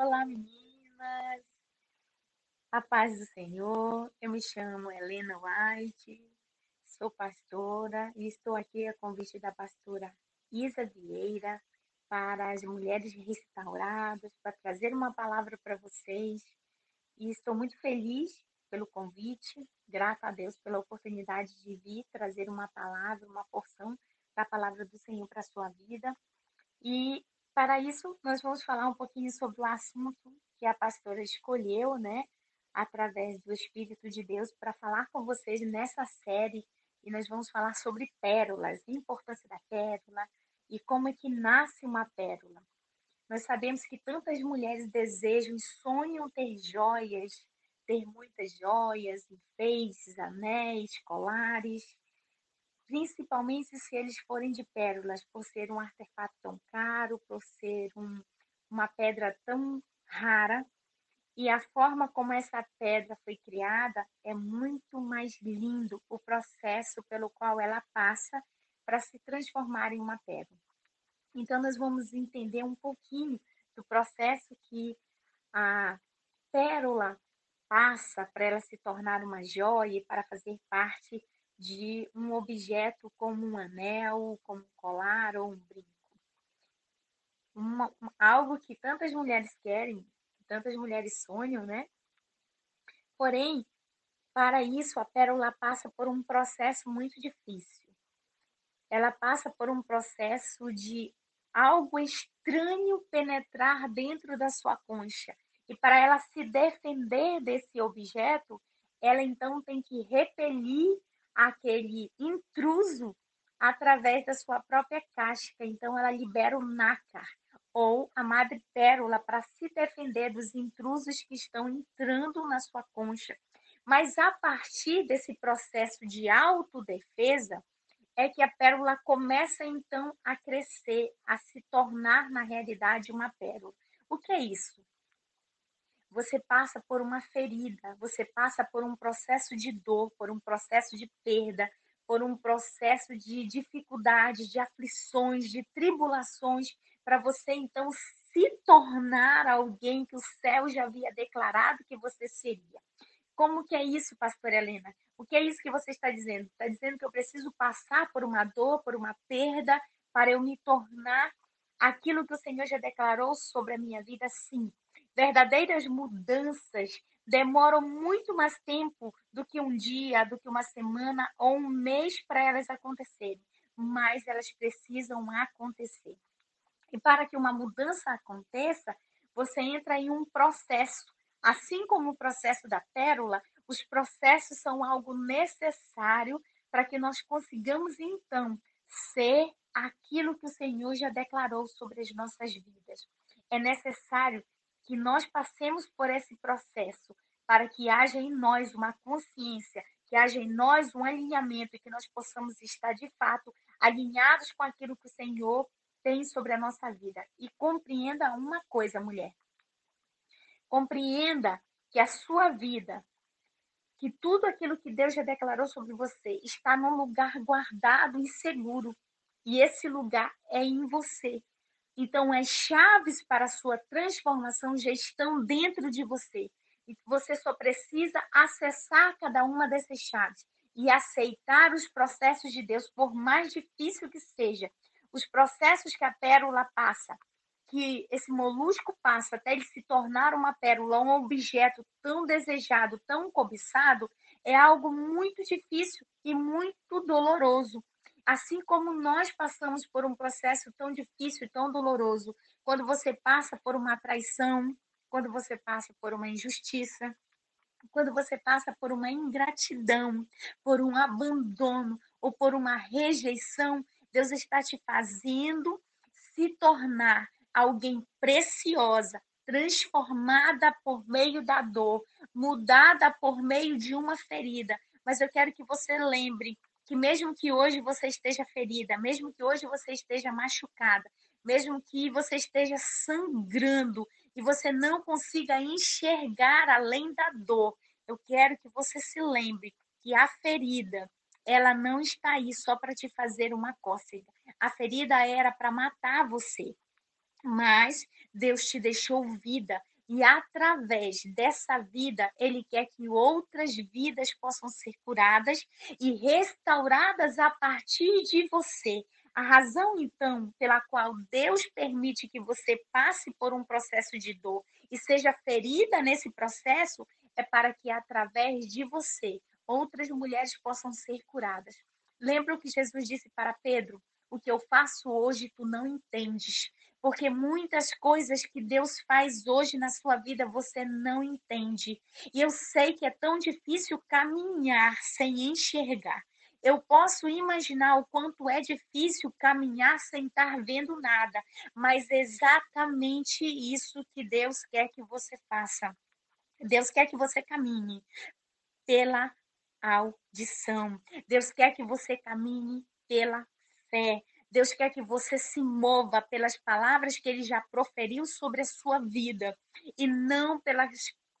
Olá, meninas. A paz do Senhor. Eu me chamo Helena White, sou pastora e estou aqui a convite da pastora Isa Vieira para as mulheres restauradas, para trazer uma palavra para vocês. E estou muito feliz pelo convite, grata a Deus pela oportunidade de vir trazer uma palavra, uma porção da palavra do Senhor para a sua vida. E para isso, nós vamos falar um pouquinho sobre o assunto que a pastora escolheu, né, através do Espírito de Deus, para falar com vocês nessa série. E nós vamos falar sobre pérolas, a importância da pérola e como é que nasce uma pérola. Nós sabemos que tantas mulheres desejam e sonham ter joias, ter muitas joias, enfeites, anéis, colares, principalmente se eles forem de pérolas, por ser um artefato tão caro, por ser um, uma pedra tão rara. E a forma como essa pedra foi criada é muito mais lindo o processo pelo qual ela passa para se transformar em uma pérola. Então, nós vamos entender um pouquinho do processo que a pérola passa para ela se tornar uma joia e para fazer parte de um objeto como um anel, como um colar ou um brinco. Uma, algo que tantas mulheres querem, que tantas mulheres sonham, né? Porém, para isso, a pérola passa por um processo muito difícil. Ela passa por um processo de algo estranho penetrar dentro da sua concha. E para ela se defender desse objeto, ela então tem que repelir aquele intruso através da sua própria casca. Então, ela libera o nácar, ou a madre pérola, para se defender dos intrusos que estão entrando na sua concha. Mas a partir desse processo de autodefesa, é que a pérola começa então a crescer, a se tornar na realidade uma pérola. O que é isso? Você passa por uma ferida, você passa por um processo de dor, por um processo de perda, por um processo de dificuldades, de aflições, de tribulações, para você então se tornar alguém que o céu já havia declarado que você seria. Como que é isso, pastora Helena? O que é isso que você está dizendo? Está dizendo que eu preciso passar por uma dor, por uma perda, para eu me tornar aquilo que o Senhor já declarou sobre a minha vida? Sim verdadeiras mudanças demoram muito mais tempo do que um dia, do que uma semana ou um mês para elas acontecerem, mas elas precisam acontecer. E para que uma mudança aconteça, você entra em um processo. Assim como o processo da pérola, os processos são algo necessário para que nós consigamos então ser aquilo que o Senhor já declarou sobre as nossas vidas. É necessário que nós passemos por esse processo para que haja em nós uma consciência, que haja em nós um alinhamento e que nós possamos estar de fato alinhados com aquilo que o Senhor tem sobre a nossa vida. E compreenda uma coisa, mulher. Compreenda que a sua vida, que tudo aquilo que Deus já declarou sobre você está num lugar guardado e seguro. E esse lugar é em você. Então, as chaves para a sua transformação já estão dentro de você. E você só precisa acessar cada uma dessas chaves e aceitar os processos de Deus, por mais difícil que seja. Os processos que a pérola passa, que esse molusco passa até ele se tornar uma pérola, um objeto tão desejado, tão cobiçado, é algo muito difícil e muito doloroso. Assim como nós passamos por um processo tão difícil tão doloroso, quando você passa por uma traição, quando você passa por uma injustiça, quando você passa por uma ingratidão, por um abandono ou por uma rejeição, Deus está te fazendo se tornar alguém preciosa, transformada por meio da dor, mudada por meio de uma ferida. Mas eu quero que você lembre que mesmo que hoje você esteja ferida, mesmo que hoje você esteja machucada, mesmo que você esteja sangrando e você não consiga enxergar além da dor, eu quero que você se lembre que a ferida, ela não está aí só para te fazer uma cócega. A ferida era para matar você. Mas Deus te deixou vida e através dessa vida, ele quer que outras vidas possam ser curadas e restauradas a partir de você. A razão, então, pela qual Deus permite que você passe por um processo de dor e seja ferida nesse processo é para que, através de você, outras mulheres possam ser curadas. Lembra o que Jesus disse para Pedro? O que eu faço hoje tu não entendes, porque muitas coisas que Deus faz hoje na sua vida você não entende. E eu sei que é tão difícil caminhar sem enxergar. Eu posso imaginar o quanto é difícil caminhar sem estar vendo nada, mas é exatamente isso que Deus quer que você faça. Deus quer que você caminhe pela audição. Deus quer que você caminhe pela fé. Deus quer que você se mova pelas palavras que ele já proferiu sobre a sua vida e não pelas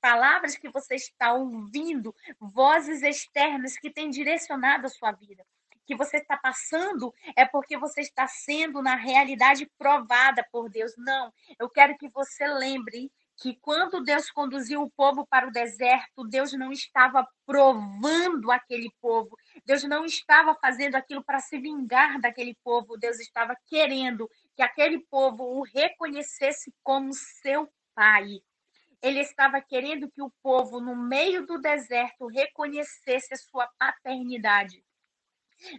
palavras que você está ouvindo, vozes externas que têm direcionado a sua vida. Que você está passando é porque você está sendo, na realidade, provada por Deus. Não, eu quero que você lembre que quando Deus conduziu o povo para o deserto, Deus não estava provando aquele povo, Deus não estava fazendo aquilo para se vingar daquele povo, Deus estava querendo que aquele povo o reconhecesse como seu pai. Ele estava querendo que o povo, no meio do deserto, reconhecesse a sua paternidade.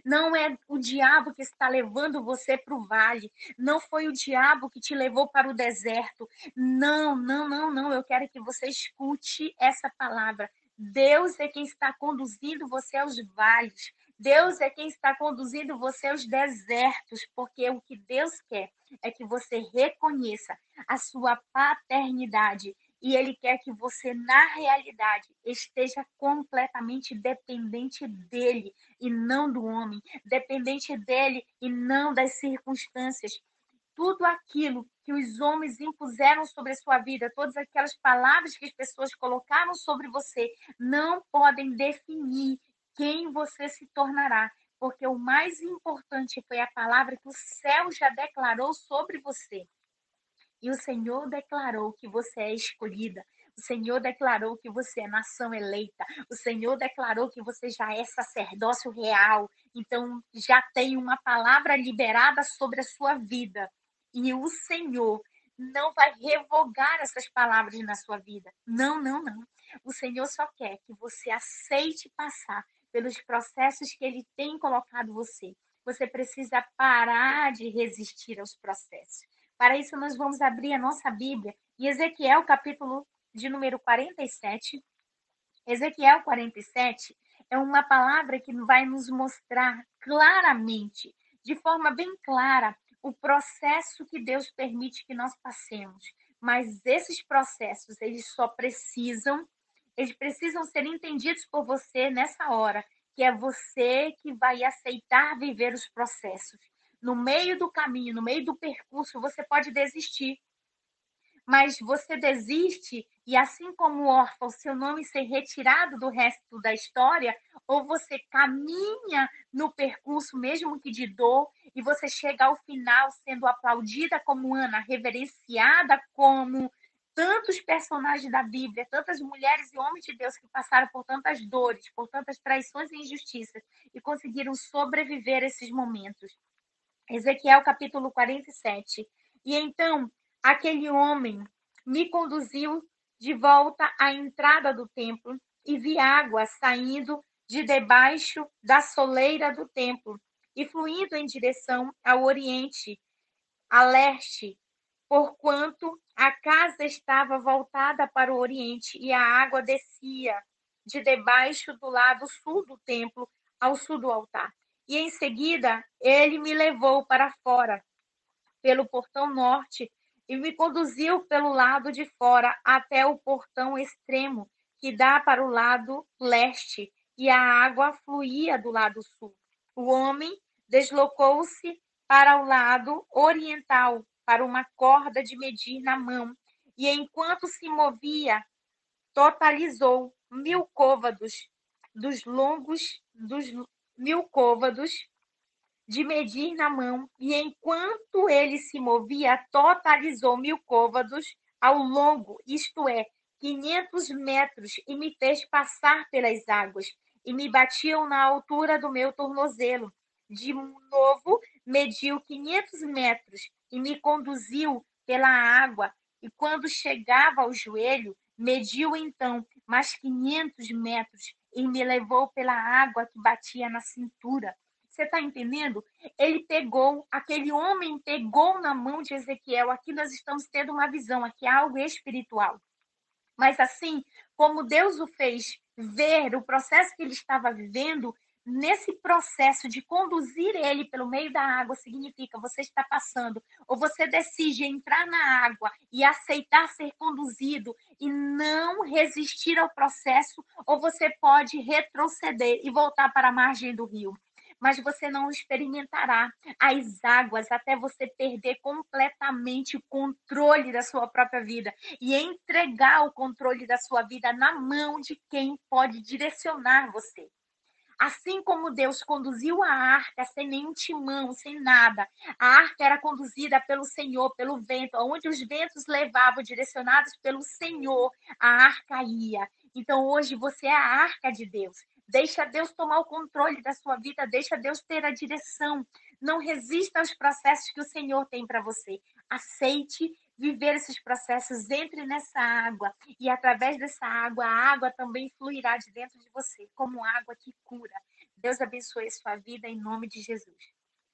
Não é o diabo que está levando você para o vale. Não foi o diabo que te levou para o deserto. Não, não, não, não. Eu quero que você escute essa palavra. Deus é quem está conduzindo você aos vales. Deus é quem está conduzindo você aos desertos, porque o que Deus quer é que você reconheça a sua paternidade e ele quer que você, na realidade, esteja completamente dependente dele e não do homem, dependente dele e não das circunstâncias. Tudo aquilo que os homens impuseram sobre a sua vida, todas aquelas palavras que as pessoas colocaram sobre você, não podem definir quem você se tornará, porque o mais importante foi a palavra que o céu já declarou sobre você. E o Senhor declarou que você é escolhida. O Senhor declarou que você é nação eleita. O Senhor declarou que você já é sacerdócio real. Então, já tem uma palavra liberada sobre a sua vida. E o Senhor não vai revogar essas palavras na sua vida. Não, não, não. O Senhor só quer que você aceite passar pelos processos que Ele tem colocado você. Você precisa parar de resistir aos processos. Para isso, nós vamos abrir a nossa Bíblia em Ezequiel, capítulo de número 47. Ezequiel 47 é uma palavra que vai nos mostrar claramente, de forma bem clara, o processo que Deus permite que nós passemos. Mas esses processos, eles só precisam, eles precisam ser entendidos por você nessa hora, que é você que vai aceitar viver os processos no meio do caminho, no meio do percurso, você pode desistir. Mas você desiste e assim como o órfão, seu nome ser retirado do resto da história, ou você caminha no percurso, mesmo que de dor, e você chega ao final sendo aplaudida como Ana, reverenciada como tantos personagens da Bíblia, tantas mulheres e homens de Deus que passaram por tantas dores, por tantas traições e injustiças e conseguiram sobreviver a esses momentos. Ezequiel capítulo 47. E então aquele homem me conduziu de volta à entrada do templo e vi água saindo de debaixo da soleira do templo e fluindo em direção ao oriente, a leste, porquanto a casa estava voltada para o oriente e a água descia de debaixo do lado sul do templo ao sul do altar. E em seguida ele me levou para fora, pelo portão norte, e me conduziu pelo lado de fora até o portão extremo, que dá para o lado leste, e a água fluía do lado sul. O homem deslocou-se para o lado oriental, para uma corda de medir na mão, e enquanto se movia, totalizou mil côvados dos longos dos mil côvados de medir na mão, e enquanto ele se movia, totalizou mil côvados ao longo, isto é, 500 metros, e me fez passar pelas águas, e me batiam na altura do meu tornozelo. De novo, mediu 500 metros e me conduziu pela água, e quando chegava ao joelho, mediu então mais 500 metros e me levou pela água que batia na cintura. Você está entendendo? Ele pegou, aquele homem pegou na mão de Ezequiel. Aqui nós estamos tendo uma visão, aqui é algo espiritual. Mas assim como Deus o fez ver o processo que ele estava vivendo, nesse processo de conduzir ele pelo meio da água significa você está passando ou você decide entrar na água e aceitar ser conduzido e não resistir ao processo ou você pode retroceder e voltar para a margem do rio mas você não experimentará as águas até você perder completamente o controle da sua própria vida e entregar o controle da sua vida na mão de quem pode direcionar você. Assim como Deus conduziu a arca sem nenhum timão, sem nada, a arca era conduzida pelo Senhor, pelo vento, onde os ventos levavam, direcionados pelo Senhor, a arca ia. Então hoje você é a arca de Deus. Deixa Deus tomar o controle da sua vida, deixa Deus ter a direção. Não resista aos processos que o Senhor tem para você. Aceite viver esses processos, entre nessa água e através dessa água, a água também fluirá de dentro de você, como água que cura. Deus abençoe a sua vida em nome de Jesus.